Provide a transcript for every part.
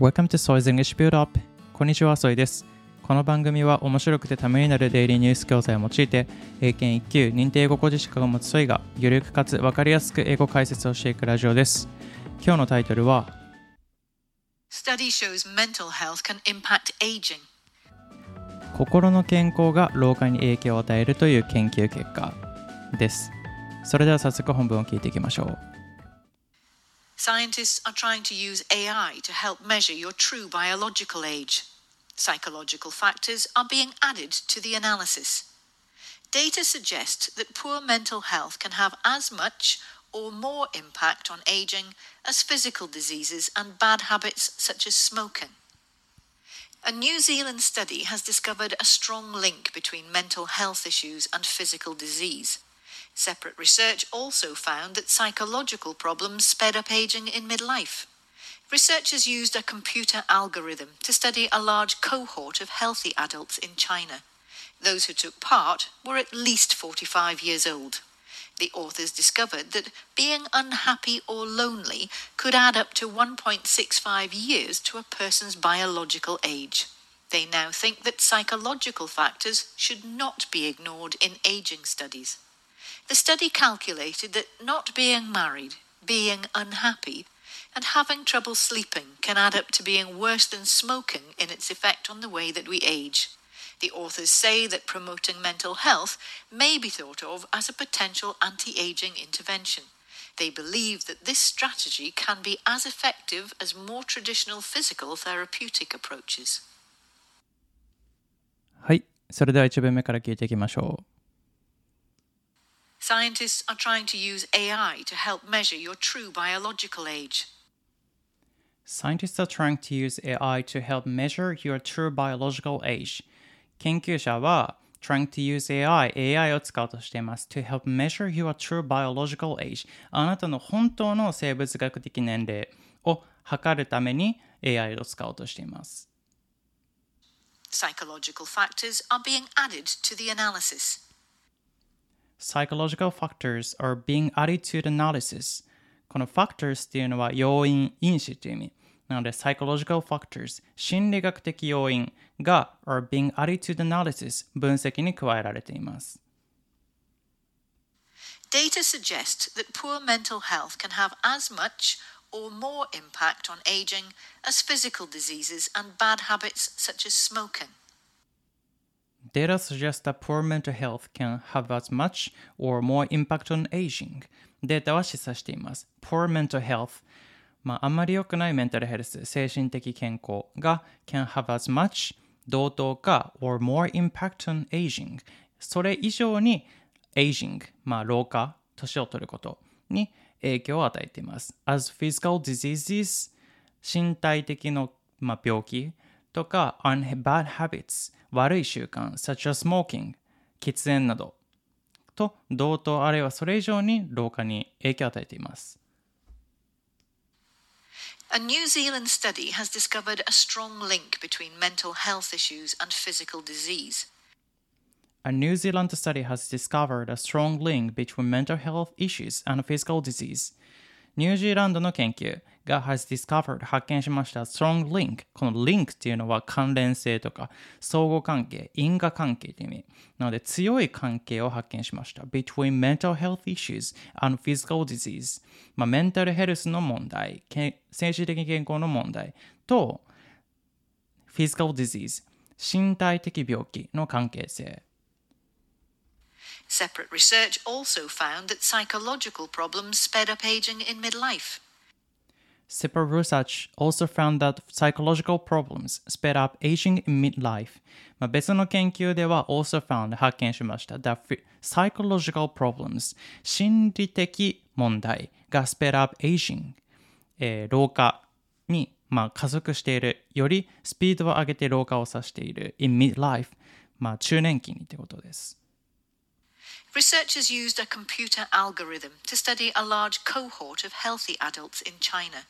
Welcome to Soy's English Build Up こんにちは、ソイです。この番組は面白くてためになるデイリーニュース教材を用いて、英検1級認定英語講師資格を持つソイが、ゆるくかつわかりやすく英語解説をしていくラジオです。今日のタイトルは、Study shows mental health can impact aging. 心の健康が老化に影響を与えるという研究結果です。それでは早速本文を聞いていきましょう。Scientists are trying to use AI to help measure your true biological age. Psychological factors are being added to the analysis. Data suggest that poor mental health can have as much or more impact on aging as physical diseases and bad habits such as smoking. A New Zealand study has discovered a strong link between mental health issues and physical disease. Separate research also found that psychological problems sped up aging in midlife. Researchers used a computer algorithm to study a large cohort of healthy adults in China. Those who took part were at least 45 years old. The authors discovered that being unhappy or lonely could add up to 1.65 years to a person's biological age. They now think that psychological factors should not be ignored in aging studies. The study calculated that not being married, being unhappy, and having trouble sleeping can add up to being worse than smoking in its effect on the way that we age. The authors say that promoting mental health may be thought of as a potential anti aging intervention. They believe that this strategy can be as effective as more traditional physical therapeutic approaches. はい。それでは1文目から聞いていきましょう。 Scientists are trying to use AI to help measure your true biological age. Scientists are trying to use AI to help measure your true biological age. 研究者は trying to use AI, AI を使おうとしています。to help measure your true biological age. あなたの本当の生物学的年齢を測るために AI を使おうとしています。 Psychological factors are being added to the analysis. Psychological factors are being added to the analysis. この factors っていうのは要因、因子という意味。なので、psychological factors、心理学的要因が are being added to the analysis 分析に加えられています。 Data suggest that poor mental health can have as much or more impact on aging as physical diseases and bad habits such as smoking. Data suggests that poor mental health can have as much or more impact on aging. データは示唆しています。poor mental health まあ、あんまり良くないメンタルヘルス、精神的健康が can have as much 同等か or more impact on aging それ以上に aging まあ老化、年を取ることに影響を与えています。as physical diseases 身体的の、まあ、病気とか on bad habits 悪い習慣 such as smoking 喫煙などと同等あるいはそれ以上に老化に影響を与えています。 A New Zealand study has discovered a strong link between mental health issues and physical disease. A New Zealand study has discovered a strong link between mental health issues and physical disease. ニュージーランドの研究が has discovered 発見しました strong link この link っていうのは関連性とか相互関係因果関係という意味。なので強い関係を発見しました。between mental health issues and physical disease まあメンタルヘルスの問題精神的健康の問題と physical disease 身体的病気の関係性。Separate research also found that psychological problems sped up aging in midlife. Separate research also found that psychological problems sped up aging in midlife. まあ、別の研究では also found 発見しました that psychological problems 心理的問題が sped up aging、えー老化に、まあ、加速しているよりスピードを上げて老化を指している in midlife、まあ、中年期にってことです。Researchers used a computer algorithm to study a large cohort of healthy adults in China.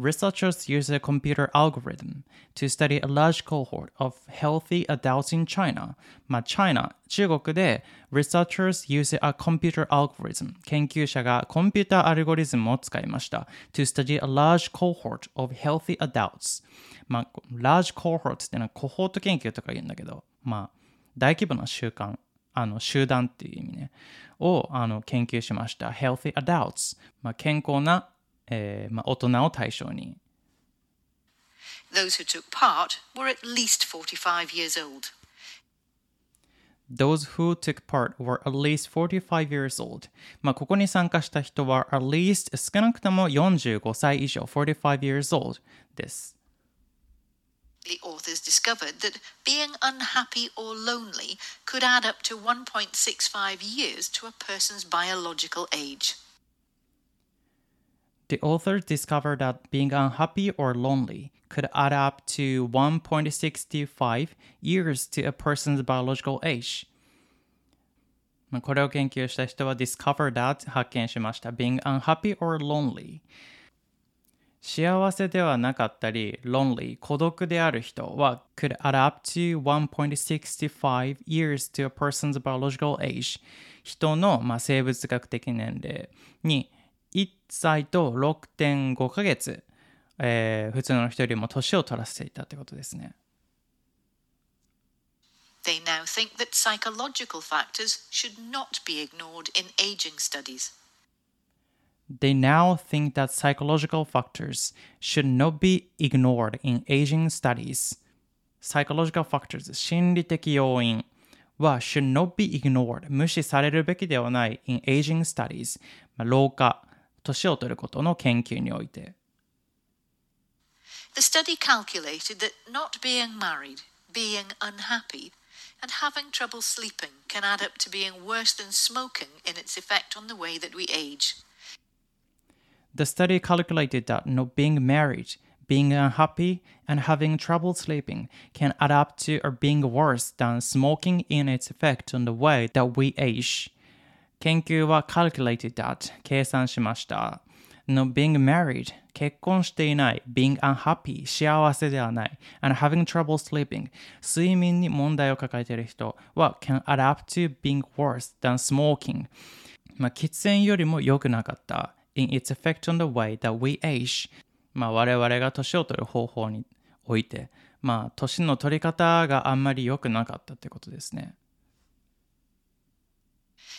researchers use a computer algorithm to study a large cohort of healthy adults in China. まあ、China、中国で researchers use a computer algorithm 研究者がコンピューターアルゴリズムを使いました to study a large cohort of healthy adults まあ、large cohort っていうのはコホート研究とか言うんだけど、まあ、大規模な習慣、 あの集団っていう意味ね、をあの研究しました。healthy adults、まあ、健康なえーまあ、大人を対象に。Those who took part were at least 45 years old. Those who took part were at least 45 years old. まあ、ここに参加した人は at least 少なくとも45歳以上45 years old です。The authors discovered that being unhappy or lonely could add up to 1.65 years to a person's biological age. The authors discovered that being unhappy or lonely could add up to 1.65 years to a person's biological age. これを研究した人は discovered that 発見しました。being unhappy or lonely 幸せではなかったり lonely 孤独である人は could add up to 1.65 years to a person's biological age 人の、まあ、生物学的年齢に1歳と6.5ヶ月、えー、普通の人よりも年を取らせていたってことですね。They now think that psychological factors should not be ignored in aging studies. They now think that psychological factors should not be ignored in aging studies. Psychological factors 心理的要因は should not be ignored 無視されるべきではない in aging studies、まあ、老化年を取ることの研究において。The study calculated that not being married, being unhappy, and having trouble sleeping can add up to being worse than smoking in its effect on the way that we age. The study calculated that not being married, being unhappy, and having trouble sleeping can add up to or being worse than smoking in its effect on the way that we age. 研究は calculated that 計算しました。の being married 結婚していない being unhappy 幸せではない and having trouble sleeping 睡眠に問題を抱えている人は can add up to being worse than smoking まあ、喫煙よりも良くなかった in its effect on the way that we age まあ、我々が年を取る方法においてまあ、年の取り方があんまり良くなかったってことですね。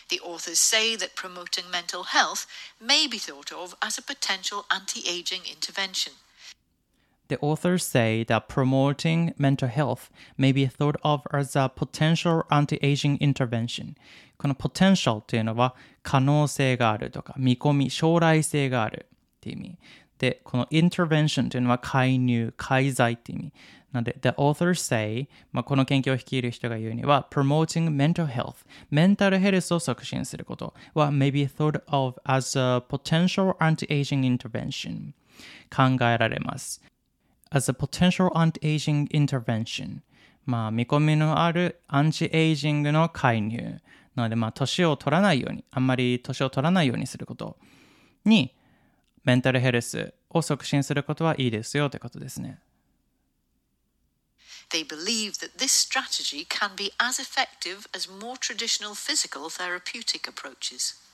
The authors say that promoting mental health may be thought of as a potential anti aging intervention. The authors say that promoting mental health may be thought of as a potential anti-aging intervention. この potential というのは可能性があるとか見込み、将来性があるっていう意味。で、この intervention というのは介入、介在っていう意味。なので、the authors say、まあ、この研究を率いる人が言うには、promoting mental health、メンタルヘルスを促進することは may be thought of as a potential anti-aging intervention 考えられます。As a potential anti-aging intervention まあ、見込みのあるアンチエイジングの介入。なので、まあ、年を取らないように、あんまり年を取らないようにすることに、メンタルヘルスを促進することはいいですよということですね。They believe that this strategy can be as effective as more traditional physical therapeutic approaches.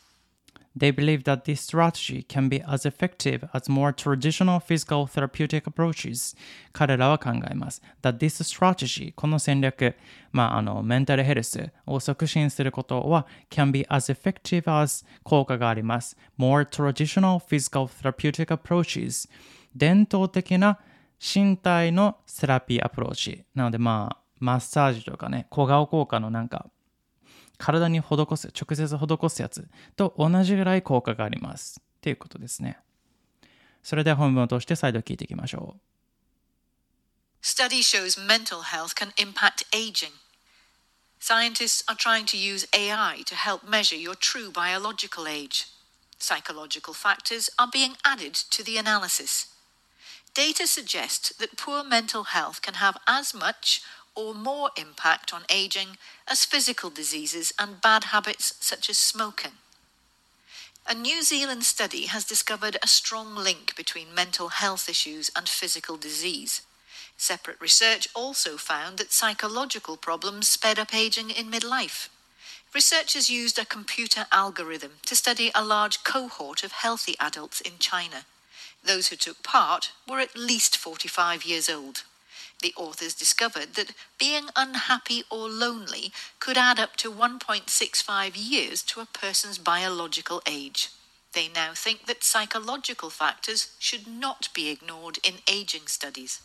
They believe that this strategy can be as effective as more traditional physical therapeutic approaches. 彼らは考えます。that this strategy, この戦略、まあ、あの、メンタルヘルスを促進することは can be as effective as 効果があります。more traditional physical therapeutic approaches. 伝統的な身体のセラピーアプローチ。なのでまあ、マッサージとかね、小顔効果のなんか、体に施す、直接施すやつと同じぐらい効果があります。っていうことですね。それでは本文を通して再度聞いていきましょう。Study shows mental health can impact aging. Scientists are trying to use AI to help measure your true biological age. Psychological factors are being added to the analysis. Data suggest that poor mental health can have as much or more impact on aging as physical diseases and bad habits such as smoking. A New Zealand study has discovered a strong link between mental health issues and physical disease. Separate research also found that psychological problems sped up aging in midlife. Researchers used a computer algorithm to study a large cohort of healthy adults in China. Those who took part were at least 45 years old. The authors discovered that being unhappy or lonely could add up to 1.65 years to a person's biological age. They now think that psychological factors should not be ignored in aging studies.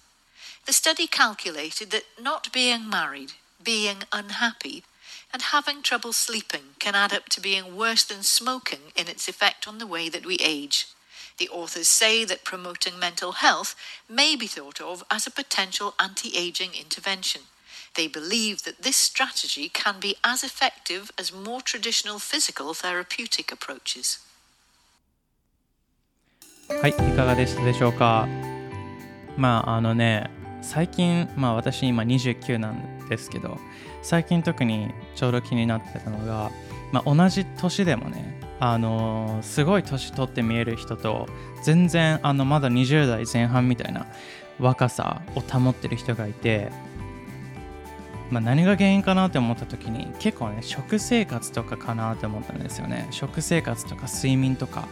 The study calculated that not being married, being unhappy, and having trouble sleeping can add up to being worse than smoking in its effect on the way that we age. The authors say that promoting mental health may be thought of as a potential anti aging intervention. They believe that this strategy can be as effective as more traditional physical therapeutic approaches. はい、いかがでしたでしょうかまああのね、最近、まあ私今29なんですけど、最近特にちょうど気になってたのが、まあ、同じ年でもね、あの、すごい年取って見える人と全然あのまだ20代前半みたいな若さを保ってる人がいて、まあ、何が原因かなって思った時に結構ね食生活とかかなって思ったんですよね。食生活とか睡眠とか。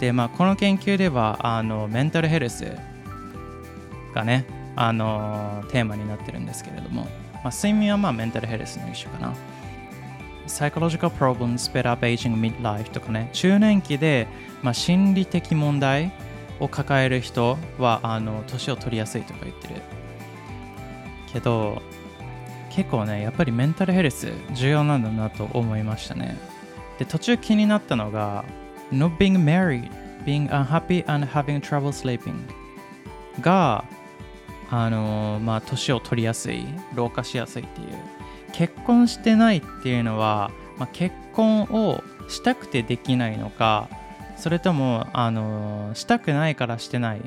でまあこの研究ではあのメンタルヘルスがねあの、テーマになってるんですけれども、まあ、睡眠はまあメンタルヘルスの一種かな。Psychological problems sped up aging midlife とかね、中年期で、まあ、心理的問題を抱える人は、あの、年を取りやすいとか言ってる。けど、結構ね、やっぱりメンタルヘルス重要なんだなと思いましたね。で、途中気になったのが、not being married, being unhappy and having trouble sleeping が、あのまあ、年を取りやすい、老化しやすいっていう結婚してないっていうのは、まあ、結婚をしたくてできないのかそれともあのしたくないからしてない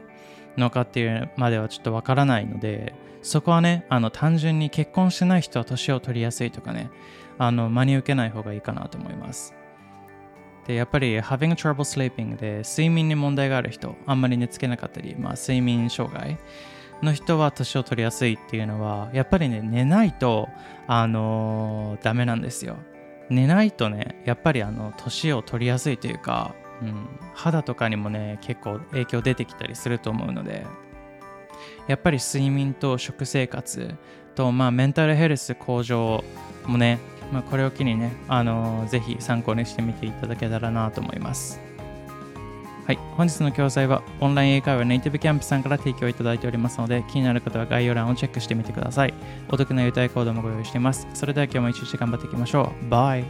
のかっていうまではちょっとわからないのでそこはねあの単純に結婚してない人は年を取りやすいとかねあの真に受けない方がいいかなと思います。でやっぱり having trouble sleeping で睡眠に問題がある人あんまり寝つけなかったり、まあ、睡眠障害の人は年を取りやすいっていうのはやっぱりね寝ないとあのー、ダメなんですよ寝ないとねやっぱりあの年を取りやすいというか、うん、肌とかにもね結構影響出てきたりすると思うのでやっぱり睡眠と食生活と、まあ、メンタルヘルス向上もね、まあ、これを機にね、あのー、ぜひ参考にしてみていただけたらなと思います。はい、本日の教材はオンライン英会話ネイティブキャンプさんから提供いただいておりますので気になる方は概要欄をチェックしてみてください。お得な優待コードもご用意しています。それでは今日も一日頑張っていきましょう。バイ